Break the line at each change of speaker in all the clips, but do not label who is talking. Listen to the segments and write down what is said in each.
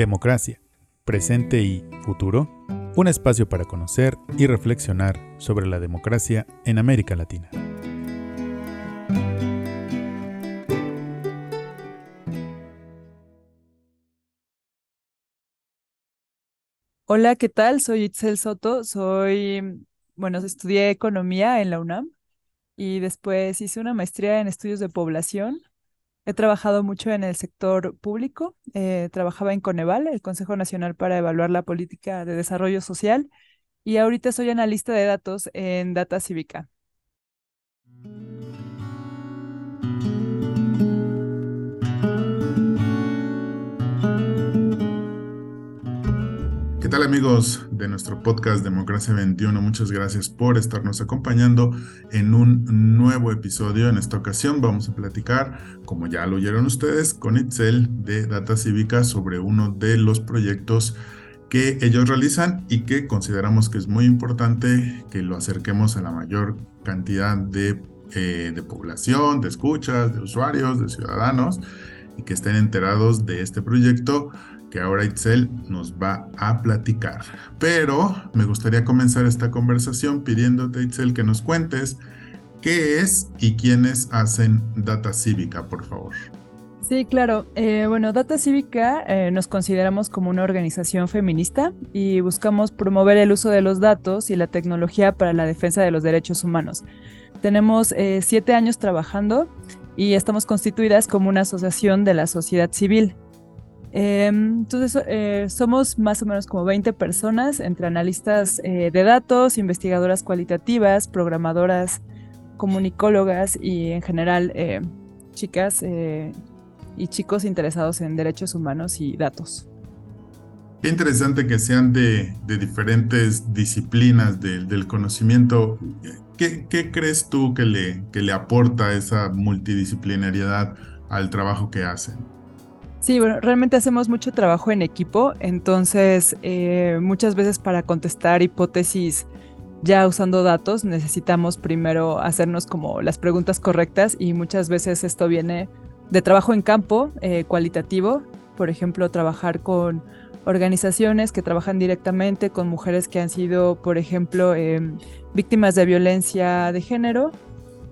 Democracia, presente y futuro, un espacio para conocer y reflexionar sobre la democracia en América Latina.
Hola, ¿qué tal? Soy Itzel Soto, soy, bueno, estudié economía en la UNAM y después hice una maestría en estudios de población He trabajado mucho en el sector público, eh, trabajaba en Coneval, el Consejo Nacional para Evaluar la Política de Desarrollo Social, y ahorita soy analista de datos en Data Cívica.
Tal amigos de nuestro podcast Democracia 21? Muchas gracias por estarnos acompañando en un nuevo episodio. En esta ocasión vamos a platicar, como ya lo oyeron ustedes, con Itzel de Data Cívica sobre uno de los proyectos que ellos realizan y que consideramos que es muy importante que lo acerquemos a la mayor cantidad de, eh, de población, de escuchas, de usuarios, de ciudadanos y que estén enterados de este proyecto que ahora Itzel nos va a platicar. Pero me gustaría comenzar esta conversación pidiéndote, Itzel, que nos cuentes qué es y quiénes hacen Data Cívica, por favor.
Sí, claro. Eh, bueno, Data Cívica eh, nos consideramos como una organización feminista y buscamos promover el uso de los datos y la tecnología para la defensa de los derechos humanos. Tenemos eh, siete años trabajando y estamos constituidas como una asociación de la sociedad civil. Em, entonces, eh, somos más o menos como 20 personas, entre analistas eh, de datos, investigadoras cualitativas, programadoras, comunicólogas y en general eh, chicas y chicos interesados en derechos humanos y datos.
Qué interesante que sean de, diferentes disciplinas del conocimiento. ¿Qué, ¿Qué, crees tú que le, que le aporta esa multidisciplinariedad al trabajo que hacen?
Sí, bueno, realmente hacemos mucho trabajo en equipo, entonces eh, muchas veces para contestar hipótesis ya usando datos necesitamos primero hacernos como las preguntas correctas y muchas veces esto viene de trabajo en campo eh, cualitativo, por ejemplo, trabajar con organizaciones que trabajan directamente con mujeres que han sido, por ejemplo, em, víctimas de violencia de género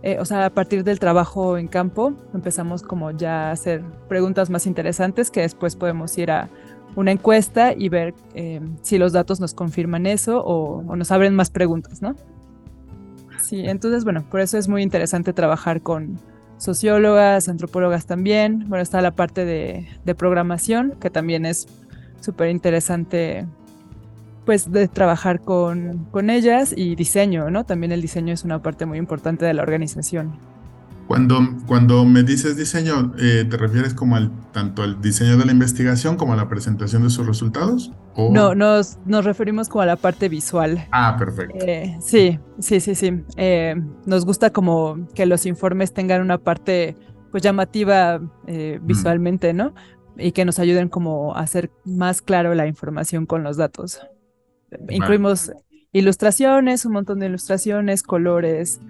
eh, o sea, a partir del trabajo en campo empezamos como ya a hacer preguntas más interesantes que después podemos ir a una encuesta y ver eh, si los datos nos confirman eso o, nos abren más preguntas, ¿no? Sí, entonces, bueno, por eso es muy interesante trabajar con sociólogas, antropólogas también. Bueno, está la parte de, de programación, que también es súper interesante pues de trabajar con, con ellas y diseño, ¿no? También el diseño es una parte muy importante de la organización.
Cuando, cuando me dices diseño, eh, ¿te refieres como al tanto al diseño de la investigación como a la presentación de sus resultados?
No, nos, nos referimos como a la parte visual.
Ah, perfecto.
Eh, sí, sí, sí, sí. Eh, nos gusta como que los informes tengan una parte pues llamativa visualmente, ¿no? Y que nos ayuden como a hacer más claro la información con los datos. Incluimos ilustraciones, un montón de ilustraciones, colores.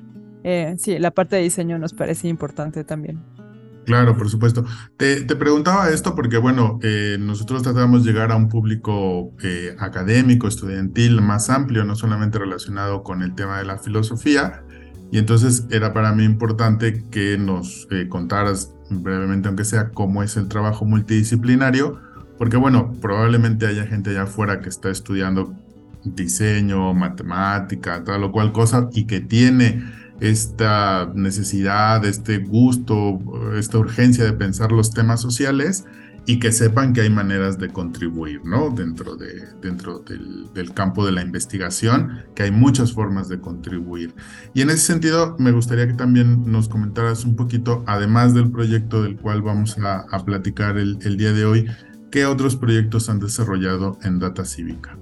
Eh, sí, la parte de diseño nos parece importante también.
Claro, por supuesto. Te, preguntaba esto porque, bueno, eh, nosotros tratamos de llegar a un público eh, académico, estudiantil, más amplio, no solamente relacionado con el tema de la filosofía. Y entonces era para mí importante que nos contaras brevemente, aunque sea, cómo es el trabajo multidisciplinario, porque, bueno, probablemente haya gente allá afuera que está estudiando diseño, matemática, tal o cual cosa, y que tiene esta necesidad, este gusto, esta urgencia de pensar los temas sociales y que sepan que hay maneras de contribuir, ¿no? Dentro, de, dentro del, campo de la investigación, que hay muchas formas de contribuir. Y en ese sentido, me gustaría que también nos comentaras un poquito, además del proyecto del cual vamos a, a platicar el, el día de hoy, ¿qué otros proyectos han desarrollado en Data Cívica?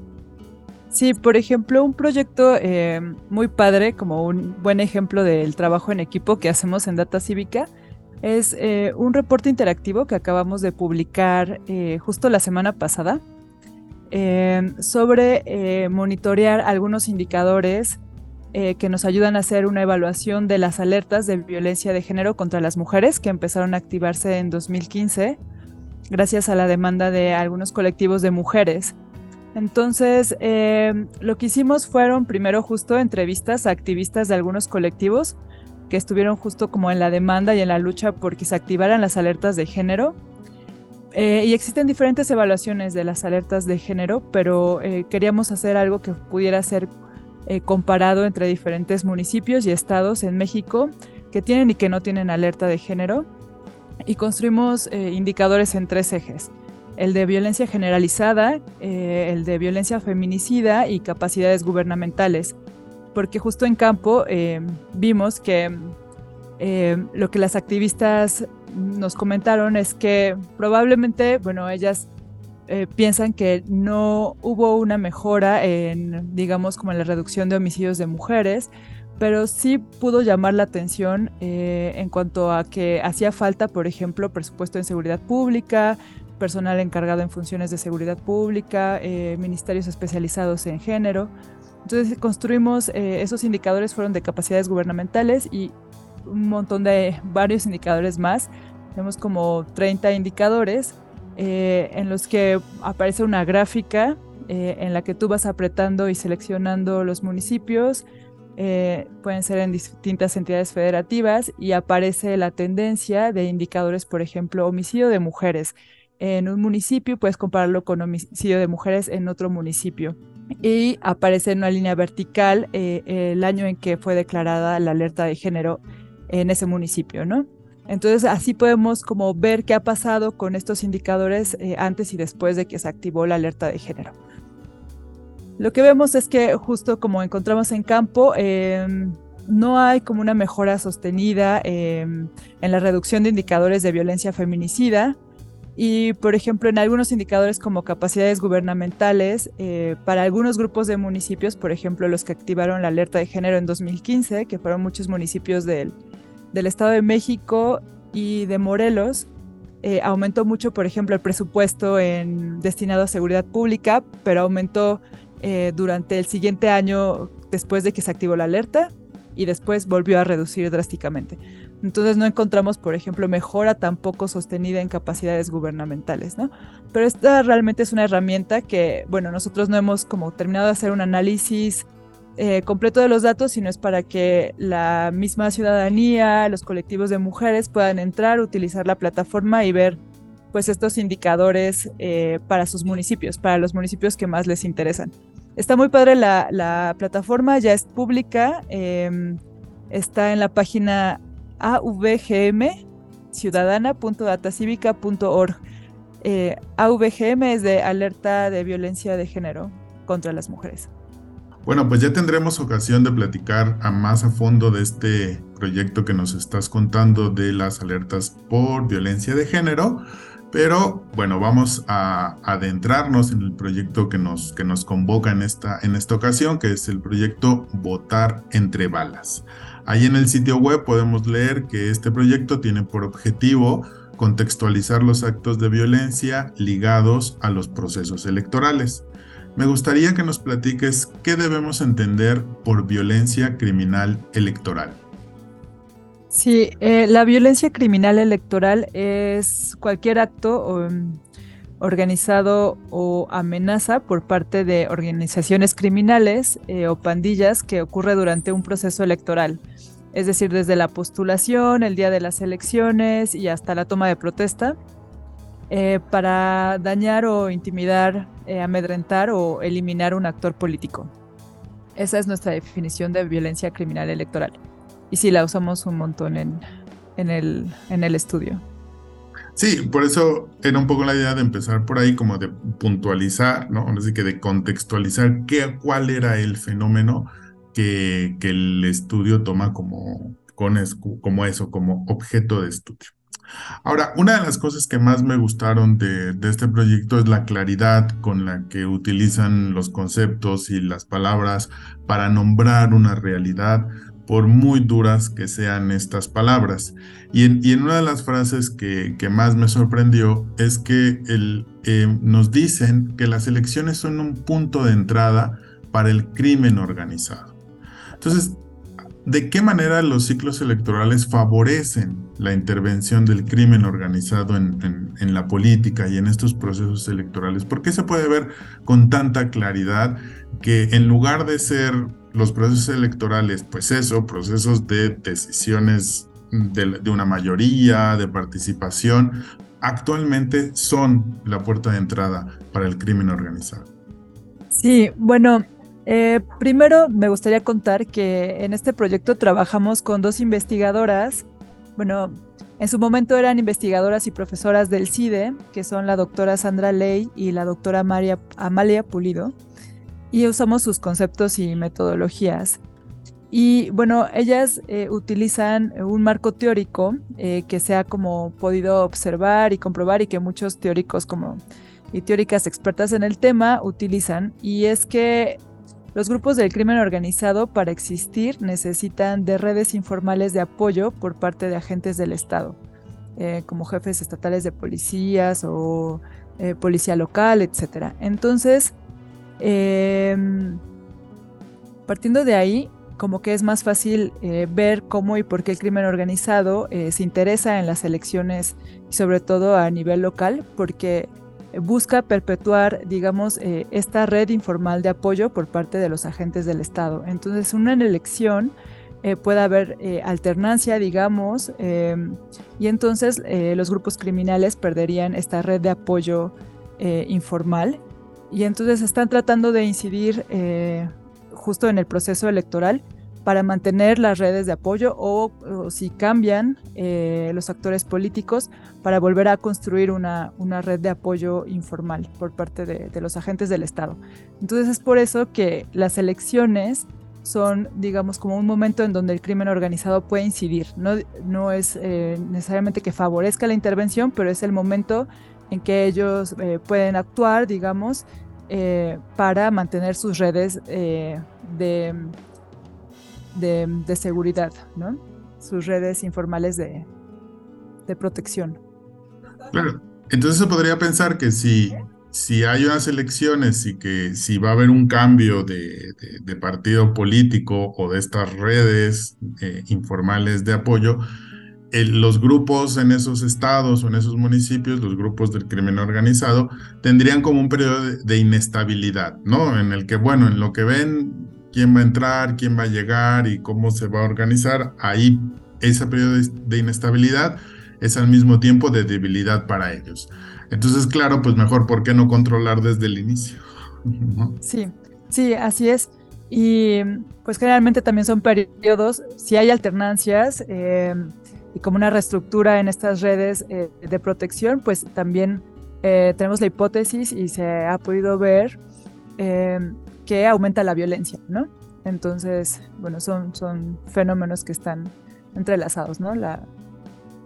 Sí, por ejemplo, un proyecto eh, muy padre, como un buen ejemplo del trabajo en equipo que hacemos en Data Cívica, es eh, un reporte interactivo que acabamos de publicar eh, justo la semana pasada sobre monitorear algunos indicadores que nos ayudan a hacer una evaluación de las alertas de violencia de género contra las mujeres que empezaron a activarse en 2015 gracias a la demanda de algunos colectivos de mujeres. Entonces, eh, lo que hicimos fueron primero justo entrevistas a activistas de algunos colectivos que estuvieron justo como en la demanda y en la lucha por que se activaran las alertas de género. Eh, y existen diferentes evaluaciones de las alertas de género, pero eh, queríamos hacer algo que pudiera ser comparado entre diferentes municipios y estados en México que tienen y que no tienen alerta de género. Y construimos indicadores en tres ejes el de violencia generalizada, eh, el de violencia feminicida y capacidades gubernamentales, porque justo en campo eh, vimos que eh, lo que las activistas nos comentaron es que probablemente, bueno, ellas piensan que no hubo una mejora en, digamos, como en la reducción de homicidios de mujeres, pero sí pudo llamar la atención en cuanto a que hacía falta, por ejemplo, presupuesto en seguridad pública, personal encargado en funciones de seguridad pública, eh, ministerios especializados en género. Entonces construimos, eh, esos indicadores fueron de capacidades gubernamentales y un montón de varios indicadores más. Tenemos como 30 indicadores eh, en los que aparece una gráfica en la que tú vas apretando y seleccionando los municipios, pueden ser en distintas entidades federativas y aparece la tendencia de indicadores, por ejemplo, homicidio de mujeres en un municipio, puedes compararlo con homicidio de mujeres en otro municipio. Y aparece en una línea vertical eh, el año en que fue declarada la alerta de género en ese municipio, ¿no? Entonces así podemos como ver qué ha pasado con estos indicadores eh, antes y después de que se activó la alerta de género. Lo que vemos es que justo como encontramos en campo, em, no hay como una mejora sostenida em, en la reducción de indicadores de violencia feminicida, y, por ejemplo, en algunos indicadores como capacidades gubernamentales, eh, para algunos grupos de municipios, por ejemplo, los que activaron la alerta de género en 2015, que fueron muchos municipios del, Estado de México y de Morelos, eh, aumentó mucho, por ejemplo, el presupuesto destinado a seguridad pública, pero aumentó eh, durante el siguiente año después de que se activó la alerta y después volvió a reducir drásticamente. Entonces no encontramos, por ejemplo, mejora tampoco sostenida en capacidades gubernamentales, ¿no? Pero esta realmente es una herramienta que, bueno, nosotros no hemos como terminado de hacer un análisis eh, completo de los datos, sino es para que la misma ciudadanía, los colectivos de mujeres puedan entrar, utilizar la plataforma y ver pues estos indicadores eh, para sus municipios, para los municipios que más les interesan. Está muy padre la, plataforma, ya es pública, em, está en la página avgm.ciudadana.datacivica.org. Eh, AVGM es de alerta de violencia de género contra las mujeres.
Bueno, pues ya tendremos ocasión de platicar a más a fondo de este proyecto que nos estás contando de las alertas por violencia de género. Pero bueno, vamos a adentrarnos en el proyecto que nos, que nos convoca en esta, en esta ocasión, que es el proyecto Votar entre balas. Ahí en el sitio web podemos leer que este proyecto tiene por objetivo contextualizar los actos de violencia ligados a los procesos electorales. Me gustaría que nos platiques qué debemos entender por violencia criminal electoral.
Sí, eh, la violencia criminal electoral es cualquier acto um, organizado o amenaza por parte de organizaciones criminales eh, o pandillas que ocurre durante un proceso electoral. Es decir, desde la postulación, el día de las elecciones y hasta la toma de protesta, eh, para dañar o intimidar, eh, amedrentar o eliminar un actor político. Esa es nuestra definición de violencia criminal electoral. Y sí, la usamos un montón en, en, el, en el estudio.
Sí, por eso era un poco la idea de empezar por ahí, como de puntualizar, ¿no? Así que de contextualizar qué, cuál era el fenómeno que, el estudio toma como, como eso, como objeto de estudio. Ahora, una de las cosas que más me gustaron de, este proyecto es la claridad con la que utilizan los conceptos y las palabras para nombrar una realidad, por muy duras que sean estas palabras. Y en, una de las frases que, más me sorprendió es que eh, nos dicen que las elecciones son un punto de entrada para el crimen organizado. Entonces, ¿De qué manera los ciclos electorales favorecen la intervención del crimen organizado en, en, la política y en estos procesos electorales? ¿Por qué se puede ver con tanta claridad que en lugar de ser los procesos electorales, pues eso, procesos de decisiones de, una mayoría, de participación, actualmente son la puerta de entrada para el crimen organizado?
Sí, bueno, eh, primero me gustaría contar que en este proyecto trabajamos con dos investigadoras. Bueno, en su momento eran investigadoras y profesoras del CIDE, que son la doctora Sandra Ley y la doctora María, Amalia Pulido, y usamos sus conceptos y metodologías. Y bueno, ellas eh, utilizan un marco teórico eh, que se ha como podido observar y comprobar y que muchos teóricos como y teóricas expertas en el tema utilizan, y es que los grupos del crimen organizado para existir necesitan de redes informales de apoyo por parte de agentes del Estado, eh, como jefes estatales de policías o policía local, etc. Entonces, em, partiendo de ahí, como que es más fácil eh, ver cómo y por qué el crimen organizado eh, se interesa en las elecciones y sobre todo a nivel local, porque busca perpetuar, digamos, eh, esta red informal de apoyo por parte de los agentes del Estado. Entonces, una elección puede haber alternancia, digamos, em, y entonces los grupos criminales perderían esta red de apoyo informal y entonces están tratando de incidir justo en el proceso electoral para mantener las redes de apoyo o, si cambian eh, los actores políticos para volver a construir una, una red de apoyo informal por parte de, los agentes del Estado. Entonces es por eso que las elecciones son, digamos, como un momento en donde el crimen organizado puede incidir. No, no es eh, necesariamente que favorezca la intervención, pero es el momento en que ellos eh, pueden actuar, digamos, para mantener sus redes de de, seguridad, ¿no? Sus redes informales de, protección.
Claro, entonces se podría pensar que si, si hay unas elecciones y que si va a haber un cambio de, partido político o de estas redes eh, informales de apoyo, los grupos en esos estados o en esos municipios, los grupos del crimen organizado, tendrían como un periodo de, de, inestabilidad, ¿no? En el que, bueno, en lo que ven quién va a entrar, quién va a llegar y cómo se va a organizar, ahí ese periodo de inestabilidad es al mismo tiempo de debilidad para ellos. Entonces, claro, pues mejor, ¿por qué no controlar desde el inicio?
Sí, sí, así es. Y pues generalmente también son periodos, si hay alternancias eh, y como una reestructura en estas redes eh, de protección, pues también eh, tenemos la hipótesis y se ha podido ver que aumenta la violencia, ¿no? Entonces, bueno, son, son fenómenos que están entrelazados, ¿no? La,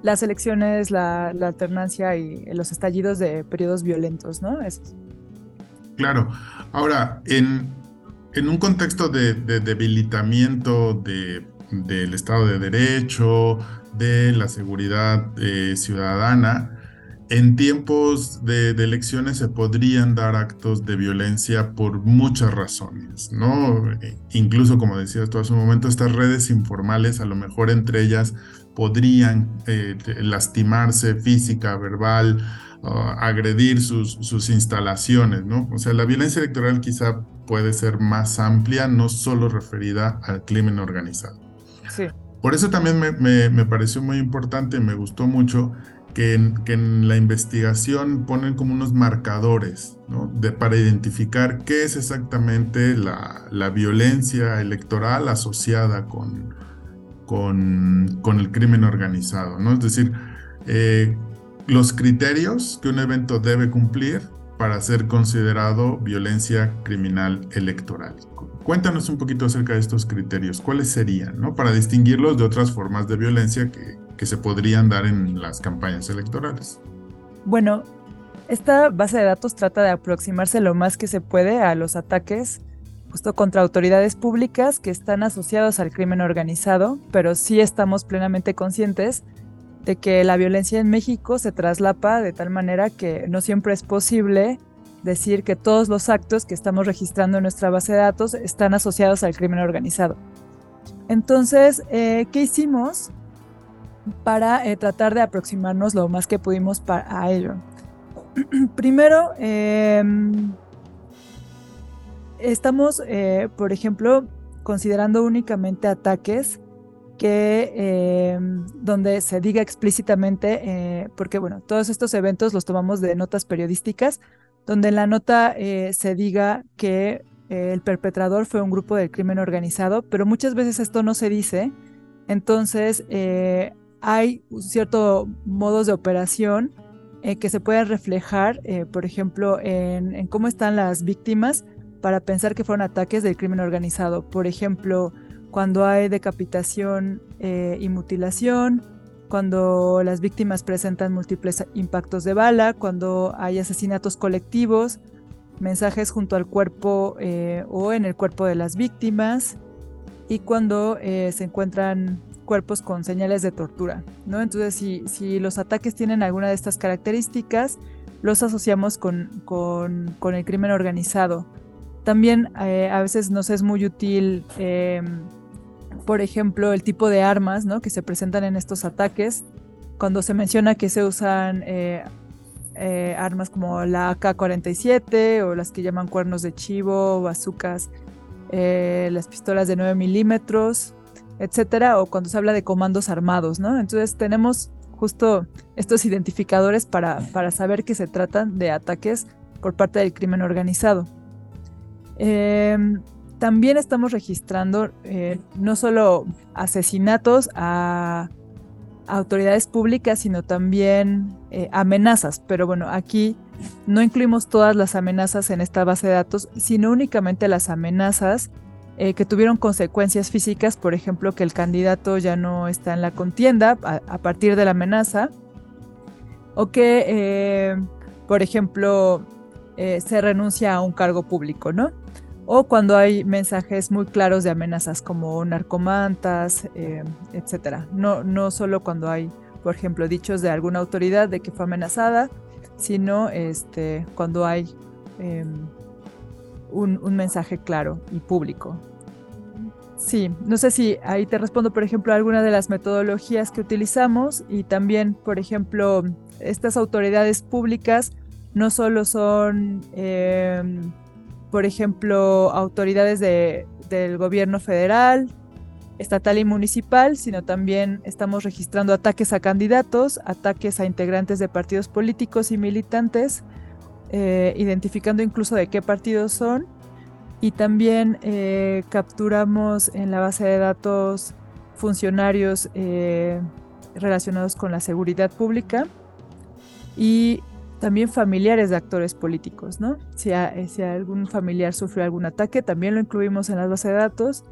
las elecciones, la, alternancia y los estallidos de periodos violentos, ¿no?
Claro. Ahora, en, en un contexto de, debilitamiento del Estado de Derecho, de la seguridad eh, ciudadana, en tiempos de, elecciones se podrían dar actos de violencia por muchas razones, ¿no? E incluso, como decías tú hace un momento, estas redes informales, a lo mejor entre ellas podrían eh, lastimarse física, verbal, agredir sus, sus instalaciones, ¿no? O sea, la violencia electoral quizá puede ser más amplia, no solo referida al crimen organizado.
Sí.
Por eso también me, me, me pareció muy importante, me gustó mucho que en, la investigación ponen como unos marcadores de, para identificar qué es exactamente la, violencia electoral asociada con, con, el crimen organizado. ¿no? Es decir, eh, los criterios que un evento debe cumplir para ser considerado violencia criminal electoral. Cuéntanos un poquito acerca de estos criterios. ¿Cuáles serían, no? Para distinguirlos de otras formas de violencia que, que se podrían dar en las campañas electorales.
Bueno, esta base de datos trata de aproximarse lo más que se puede a los ataques justo contra autoridades públicas que están asociados al crimen organizado, pero sí estamos plenamente conscientes de que la violencia en México se traslapa de tal manera que no siempre es posible decir que todos los actos que estamos registrando en nuestra base de datos están asociados al crimen organizado. Entonces, ¿qué hicimos para tratar de aproximarnos lo más que pudimos a ello? Primero, em, estamos, por ejemplo, considerando únicamente ataques que em, donde se diga explícitamente, eh, porque bueno, todos estos eventos los tomamos de notas periodísticas, donde en la nota eh, se diga que eh, el perpetrador fue un grupo del crimen organizado, pero muchas veces esto no se dice, entonces hay ciertos modos de operación que se pueden reflejar, por ejemplo, en cómo están las víctimas para pensar que fueron ataques del crimen organizado. Por ejemplo, cuando hay decapitación eh, y mutilación, cuando las víctimas presentan múltiples impactos de bala, cuando hay asesinatos colectivos, mensajes junto al cuerpo eh, o en el cuerpo de las víctimas y cuando eh, se encuentran cuerpos con señales de tortura. ¿no? Entonces, si, si, los ataques tienen alguna de estas características, los asociamos con, con, con el crimen organizado. También a veces nos es muy útil em, por ejemplo, el tipo de armas ¿no? que se presentan en estos ataques. Cuando se menciona que se usan eh, eh, armas como la AK-47 o las que llaman cuernos de chivo, bazucas, eh, las pistolas de 9 milímetros, etcétera, o cuando se habla de comandos armados, ¿no? Entonces tenemos justo estos identificadores para, para saber que se tratan de ataques por parte del crimen organizado. Em, también estamos registrando eh, no solo asesinatos a, autoridades públicas, sino también eh, amenazas. Pero bueno, aquí no incluimos todas las amenazas en esta base de datos, sino únicamente las amenazas eh, que tuvieron consecuencias físicas, por ejemplo, que el candidato ya no está en la contienda a, partir de la amenaza, o que, por ejemplo, se renuncia a un cargo público, ¿no? O cuando hay mensajes muy claros de amenazas como narcomantas, eh, etcétera. No, no solo cuando hay, por ejemplo, dichos de alguna autoridad de que fue amenazada, sino este, cuando hay em, un, mensaje claro y público. Sí, no sé si ahí te respondo, por ejemplo, alguna de las metodologías que utilizamos y también, por ejemplo, estas autoridades públicas no solo son em, por ejemplo, autoridades del gobierno federal, estatal y municipal, sino también estamos registrando ataques a candidatos, ataques a integrantes de partidos políticos y militantes, eh, identificando incluso de qué partidos son, y también eh, capturamos en la base de datos funcionarios eh, relacionados con la seguridad pública. Y también familiares de actores políticos, ¿no? Si, si algún familiar sufrió algún ataque, también lo incluimos en la base de datos.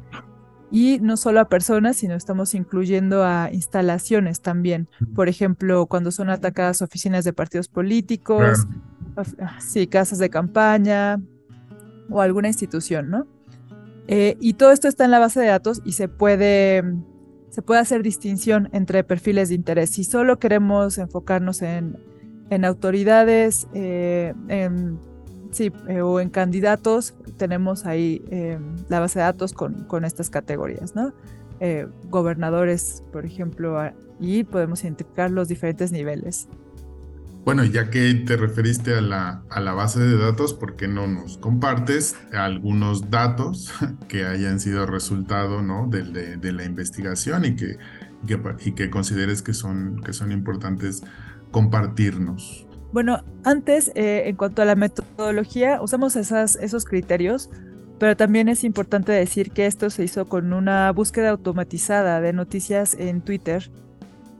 Y no solo a personas, sino estamos incluyendo a instalaciones también. Por ejemplo, cuando son atacadas oficinas de partidos políticos, ah, sí, casas de campaña o alguna institución, ¿no? Eh, y todo esto está en la base de datos y se puede, se puede hacer distinción entre perfiles de interés. Si solo queremos enfocarnos en en autoridades, eh, sí, eh, o en candidatos, tenemos ahí eh, la base de datos con, con estas categorías, ¿no? gobernadores, por ejemplo, y podemos identificar los diferentes niveles.
Bueno, ya que te referiste a la, a la base de datos, ¿por qué no nos compartes algunos datos que hayan sido resultado ¿no? de, de, la investigación y que, que, y que consideres que son, que son importantes compartirnos?
Bueno, antes, eh, en cuanto a la metodología, usamos esas, esos criterios, pero también es importante decir que esto se hizo con una búsqueda automatizada de noticias en Twitter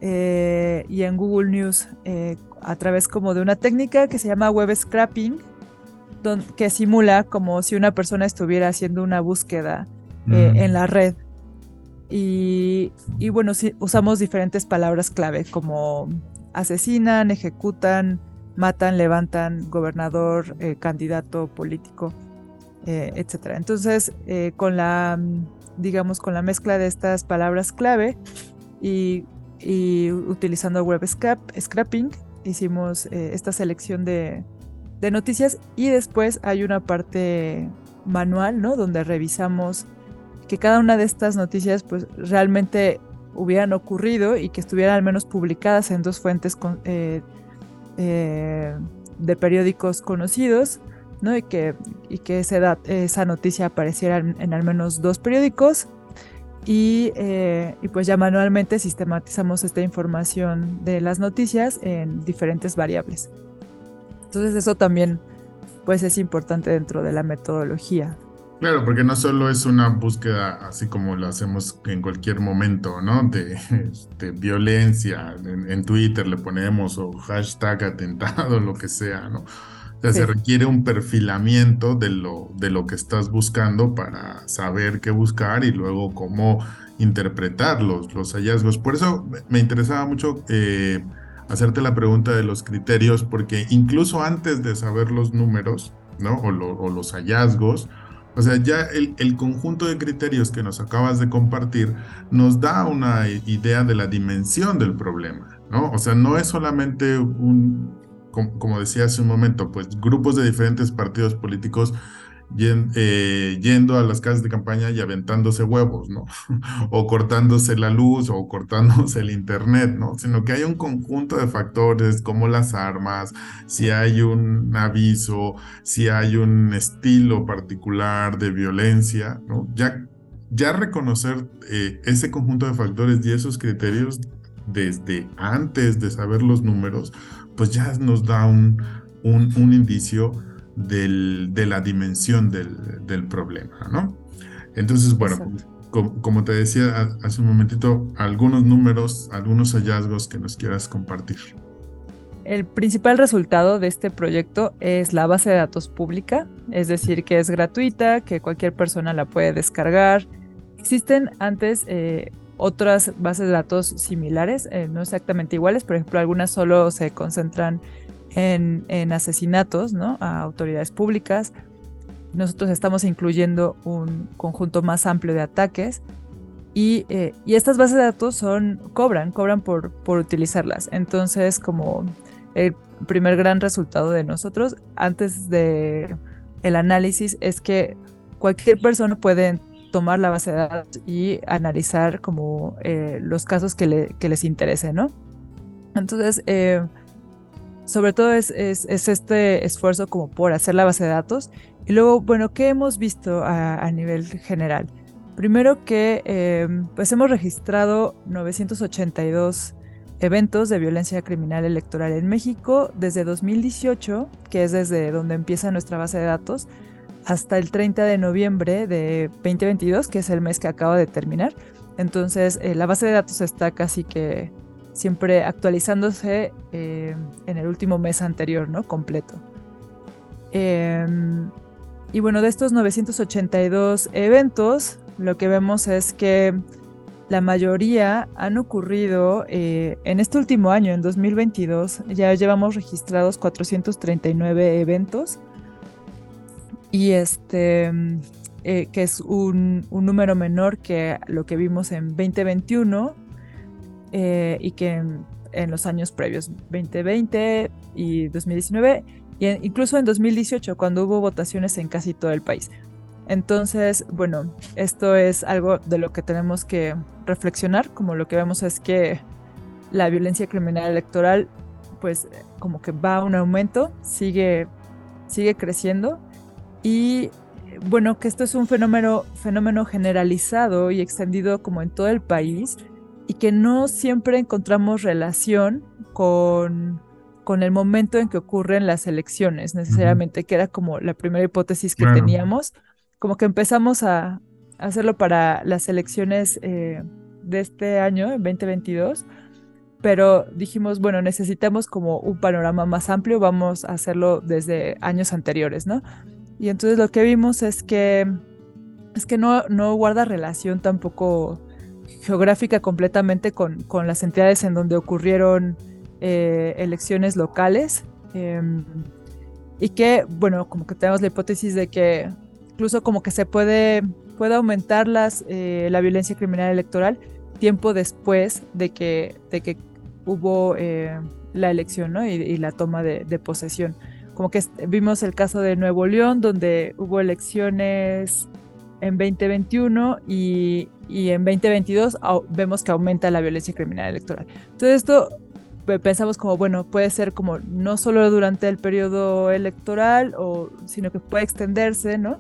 eh, y en Google News eh, a través como de una técnica que se llama web scrapping, que simula como si una persona estuviera haciendo una búsqueda mm. en la red. Y, y bueno, sí, usamos diferentes palabras clave como asesinan, ejecutan, matan, levantan gobernador, eh, candidato político, eh, etc. Entonces, eh, con la, digamos, con la mezcla de estas palabras clave y, utilizando web scrapping, hicimos esta selección de, de, noticias y después hay una parte manual, ¿no? Donde revisamos que cada una de estas noticias pues realmente hubieran ocurrido y que estuvieran al menos publicadas en dos fuentes eh, eh, de periódicos conocidos, ¿no? Y que, y que esa noticia apareciera en, al menos dos periódicos. Y, eh, y, pues ya manualmente sistematizamos esta información de las noticias en diferentes variables. Entonces eso también pues es importante dentro de la metodología.
Claro, porque no solo es una búsqueda así como lo hacemos en cualquier momento, ¿no? De, violencia, en, Twitter le ponemos o hashtag atentado, lo que sea, ¿no? O sea, se requiere un perfilamiento de lo, de lo que estás buscando para saber qué buscar y luego cómo interpretar los, los hallazgos. Por eso me interesaba mucho eh, hacerte la pregunta de los criterios, porque incluso antes de saber los números, ¿no? O, o los hallazgos, o sea, ya el, conjunto de criterios que nos acabas de compartir nos da una idea de la dimensión del problema, ¿no? O sea, no es solamente un, como decía hace un momento, pues grupos de diferentes partidos políticos yendo a las casas de campaña y aventándose huevos, ¿no? o cortándose la luz o cortándose el internet, ¿no? Sino que hay un conjunto de factores como las armas, si hay un aviso, si hay un estilo particular de violencia, ¿no? Ya, reconocer eh, ese conjunto de factores y esos criterios desde antes de saber los números, pues ya nos da un indicio de la dimensión del, problema, ¿no? Entonces, bueno, como, te decía hace un momentito, algunos números, algunos hallazgos que nos quieras compartir.
El principal resultado de este proyecto es la base de datos pública, es decir, que es gratuita, que cualquier persona la puede descargar. Existen antes eh, otras bases de datos similares, eh, no exactamente iguales, por ejemplo, algunas solo se concentran en, asesinatos ¿no? a autoridades públicas. Nosotros estamos incluyendo un conjunto más amplio de ataques y, eh, y, estas bases de datos son, cobran, cobran por, por utilizarlas. Entonces, como el primer gran resultado de nosotros, antes de el análisis, es que cualquier persona puede tomar la base de datos y analizar como eh, los casos que, le, que, les interese, ¿no? Entonces, eh, sobre todo es, este esfuerzo como por hacer la base de datos. Y luego, bueno, ¿qué hemos visto a, nivel general? Primero que em, pues hemos registrado 982 eventos de violencia criminal electoral en México desde 2018, que es desde donde empieza nuestra base de datos, hasta el 30 de noviembre de 2022, que es el mes que acaba de terminar. Entonces, eh, la base de datos está casi que siempre actualizándose eh, en el último mes anterior, ¿no? Completo. Em, y bueno, de estos 982 eventos, lo que vemos es que la mayoría han ocurrido eh, en este último año, en 2022. Ya llevamos registrados 439 eventos. Y este, eh, que es un, un número menor que lo que vimos en 2021 eh, y que en, los años previos, 2020 y 2019, y incluso en 2018, cuando hubo votaciones en casi todo el país. Entonces, bueno, esto es algo de lo que tenemos que reflexionar, como lo que vemos es que la violencia criminal electoral, pues como que va a un aumento, sigue, sigue creciendo y bueno, que esto es un fenómeno, fenómeno generalizado y extendido como en todo el país y que no siempre encontramos relación con, con el momento en que ocurren las elecciones, necesariamente, que era como la primera hipótesis que teníamos. Como que empezamos a, hacerlo para las elecciones eh, de este año, 2022, pero dijimos, bueno, necesitamos como un panorama más amplio, vamos a hacerlo desde años anteriores, ¿no? Y entonces lo que vimos es que es que no, no guarda relación tampoco geográfica completamente con, con las entidades en donde ocurrieron eh, elecciones locales. Em, y que, bueno, como que tenemos la hipótesis de que incluso como que se puede, puede aumentar las, eh, la violencia criminal electoral tiempo después de que, de que hubo eh, la elección ¿no? y, la toma de, de, posesión. Como que vimos el caso de Nuevo León, donde hubo elecciones en 2021 y, y en 2022 vemos que aumenta la violencia criminal electoral. Entonces esto pensamos como, bueno, puede ser como no solo durante el periodo electoral, o, sino que puede extenderse, ¿no?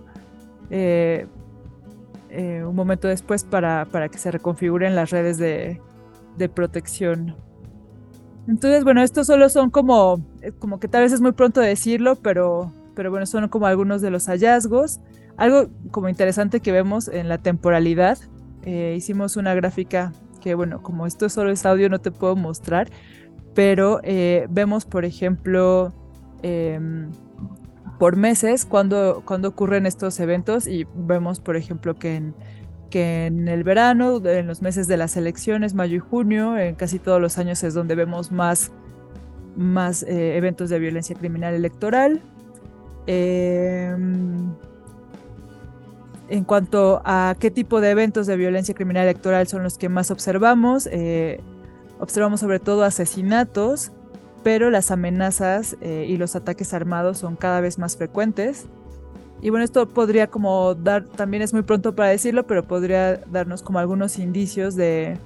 Eh, eh, un momento después para, para, que se reconfiguren las redes de, de, protección. Entonces, bueno, estos solo son como, eh, como que tal vez es muy pronto decirlo, pero, pero bueno, son como algunos de los hallazgos. Algo como interesante que vemos en la temporalidad, hicimos una gráfica que, bueno, como esto solo es audio, no te puedo mostrar, pero eh, vemos, por ejemplo, em, por meses cuando, cuando ocurren estos eventos y vemos, por ejemplo, que en, que en el verano, en los meses de las elecciones, mayo y junio, en casi todos los años es donde vemos más, más eh, eventos de violencia criminal electoral. Em, en cuanto a qué tipo de eventos de violencia criminal electoral son los que más observamos, eh, Observamos sobre todo asesinatos, pero las amenazas eh, y los ataques armados son cada vez más frecuentes. Y bueno, esto podría como dar, también es muy pronto para decirlo, pero podría darnos como algunos indicios de,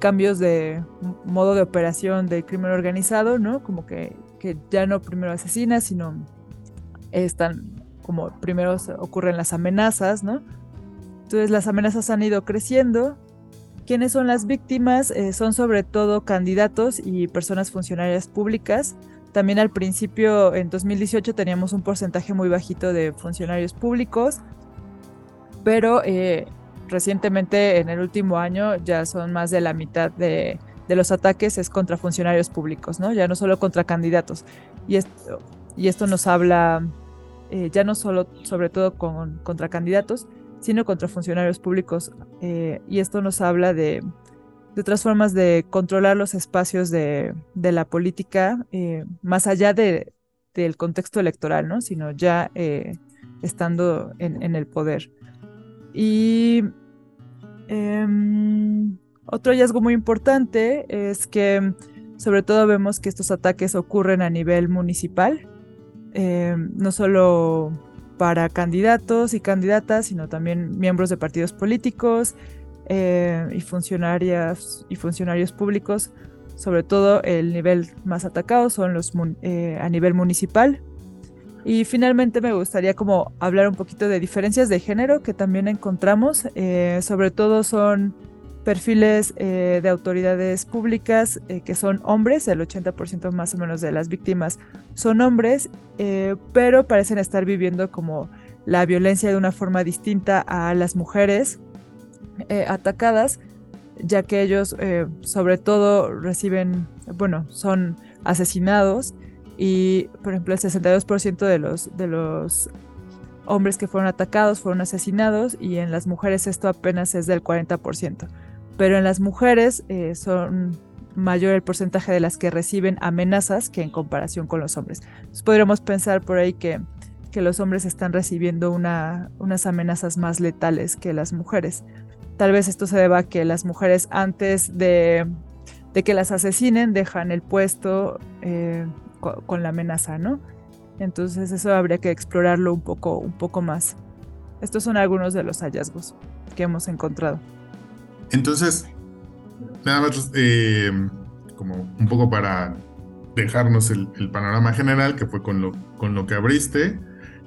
cambios de modo de operación del crimen organizado, ¿no? Como que, que ya no primero asesina, sino están como primero ocurren las amenazas, ¿no? Entonces las amenazas han ido creciendo ¿Quiénes son las víctimas? Eh, son sobre todo candidatos y personas funcionarias públicas. También al principio, en 2018, teníamos un porcentaje muy bajito de funcionarios públicos, pero eh, recientemente, en el último año, ya son más de la mitad de, los ataques es contra funcionarios públicos, ¿no? Ya no solo contra candidatos. Y esto, y esto nos habla eh, ya no solo, sobre todo con, contra candidatos, sino contra funcionarios públicos. Eh, y esto nos habla de, otras formas de controlar los espacios de, la política, eh, más allá de, del contexto electoral, ¿no? sino ya estando en, el poder. Y em, otro hallazgo muy importante es que sobre todo vemos que estos ataques ocurren a nivel municipal, no solo para candidatos y candidatas, sino también miembros de partidos políticos eh, y funcionarias y funcionarios públicos. Sobre todo el nivel más atacado son los eh, a nivel municipal. Y finalmente me gustaría como hablar un poquito de diferencias de género que también encontramos. Eh, sobre todo son perfiles eh, de autoridades públicas eh, que son hombres, el 80% más o menos de las víctimas son hombres, eh, pero parecen estar viviendo como la violencia de una forma distinta a las mujeres atacadas, ya que ellos sobre todo reciben, bueno, son asesinados y por ejemplo el 62% de los, de los hombres que fueron atacados fueron asesinados y en las mujeres esto apenas es del 40% pero en las mujeres eh, son mayor el porcentaje de las que reciben amenazas que en comparación con los hombres. Entonces podríamos pensar por ahí que, que los hombres están recibiendo una, unas amenazas más letales que las mujeres. Tal vez esto se deba a que las mujeres antes de, de que las asesinen dejan el puesto eh, con, la amenaza, ¿no? Entonces eso habría que explorarlo un poco, un poco más. Estos son algunos de los hallazgos que hemos encontrado.
Entonces, nada más eh, como un poco para dejarnos el, panorama general, que fue con lo, con lo que abriste,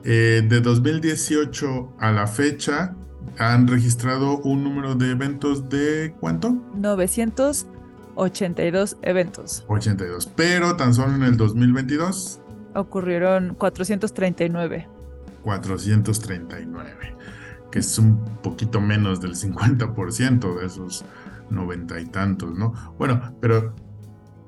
eh, de 2018 a la fecha han registrado un número de eventos de ¿cuánto?
982 eventos.
82, pero tan solo en el 2022
ocurrieron 439.
439 que es un poquito menos del 50% de esos noventa y tantos, ¿no? Bueno, pero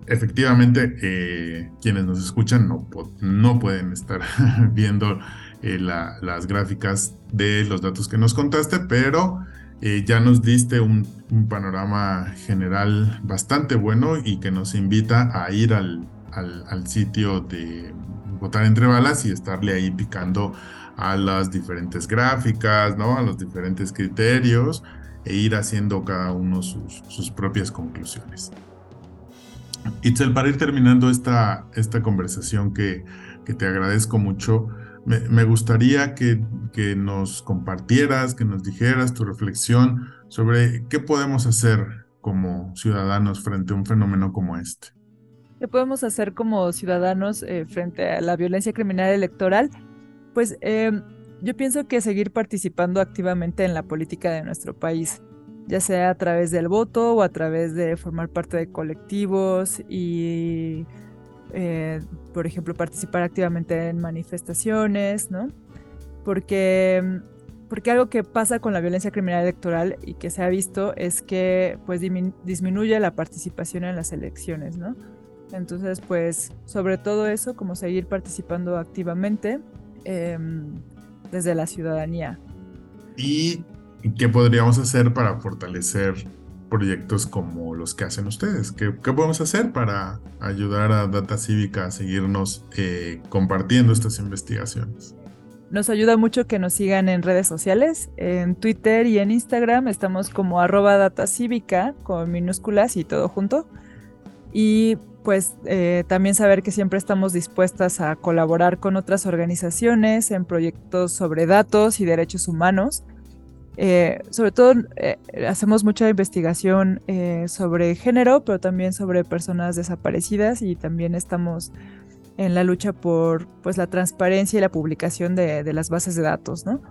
efectivamente eh, quienes nos escuchan no, no pueden estar viendo eh, las gráficas de los datos que nos contaste, pero eh, ya nos diste un, panorama general bastante bueno y que nos invita a ir al, al sitio de votar entre balas y estarle ahí picando a las diferentes gráficas, ¿no? A los diferentes criterios e ir haciendo cada uno sus, propias conclusiones. Itzel, para ir terminando esta, esta conversación que, que te agradezco mucho, me, gustaría que, que, nos compartieras, que nos dijeras tu reflexión sobre qué podemos hacer como ciudadanos frente a un fenómeno como este.
¿Qué podemos hacer como ciudadanos eh, frente a la violencia criminal electoral? Pues em, yo pienso que seguir participando activamente en la política de nuestro país, ya sea a través del voto o a través de formar parte de colectivos y eh, por ejemplo, participar activamente en manifestaciones, ¿no? Porque, porque algo que pasa con la violencia criminal electoral y que se ha visto es que pues disminuye la participación en las elecciones, ¿no? Entonces, pues sobre todo eso, como seguir participando activamente em, desde la ciudadanía.
¿Y qué podríamos hacer para fortalecer proyectos como los que hacen ustedes. ¿Qué, podemos hacer para ayudar a Data Cívica a seguirnos eh, compartiendo estas investigaciones?
Nos ayuda mucho que nos sigan en redes sociales, en Twitter y en Instagram estamos como arroba data cívica con minúsculas y todo junto. Y pues eh, también saber que siempre estamos dispuestas a colaborar con otras organizaciones en proyectos sobre datos y derechos humanos eh, sobre todo eh, hacemos mucha investigación eh, sobre género, pero también sobre personas desaparecidas y también estamos en la lucha por pues, la transparencia y la publicación de, de, las bases de datos, ¿no?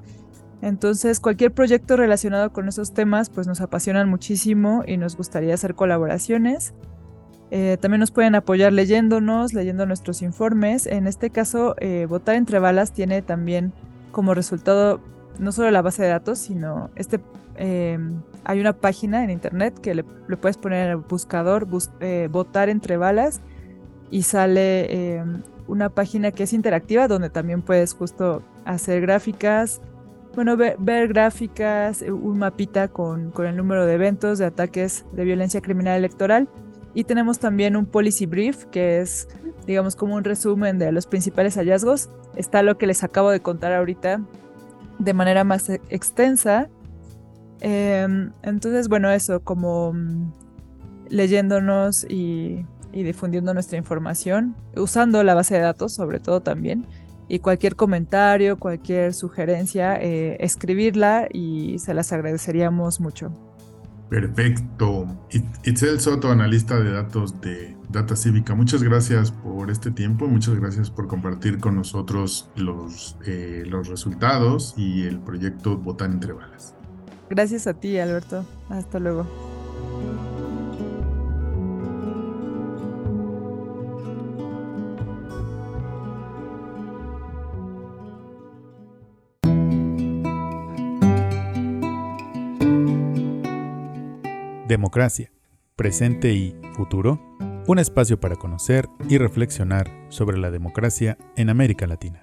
Entonces, cualquier proyecto relacionado con esos temas pues nos apasionan muchísimo y nos gustaría hacer colaboraciones. También nos pueden apoyar leyéndonos, leyendo nuestros informes. En este caso, Votar entre balas tiene también como resultado no solo la base de datos, sino este em, hay una página en internet que le, puedes poner en el buscador, eh, votar entre balas, y sale em, una página que es interactiva donde también puedes justo hacer gráficas, bueno, ver, gráficas, eh, un mapita con, con, el número de eventos, de ataques de violencia criminal electoral. Y tenemos también un policy brief, que es, digamos, como un resumen de los principales hallazgos. Está lo que les acabo de contar ahorita, de manera más e-, extensa. Em, entonces, bueno, eso, como mm, leyéndonos y, difundiendo nuestra información, usando la base de datos sobre todo también, y cualquier comentario, cualquier sugerencia, eh, escribirla y se las agradeceríamos mucho.
Perfecto. Itzel Soto, analista de datos de Data Cívica, muchas gracias por este tiempo, muchas gracias por compartir con nosotros los, eh, los resultados y el proyecto Votar entre balas.
Gracias a ti, Alberto. Hasta luego.
Democracia, presente y futuro, un espacio para conocer y reflexionar sobre la democracia en América Latina.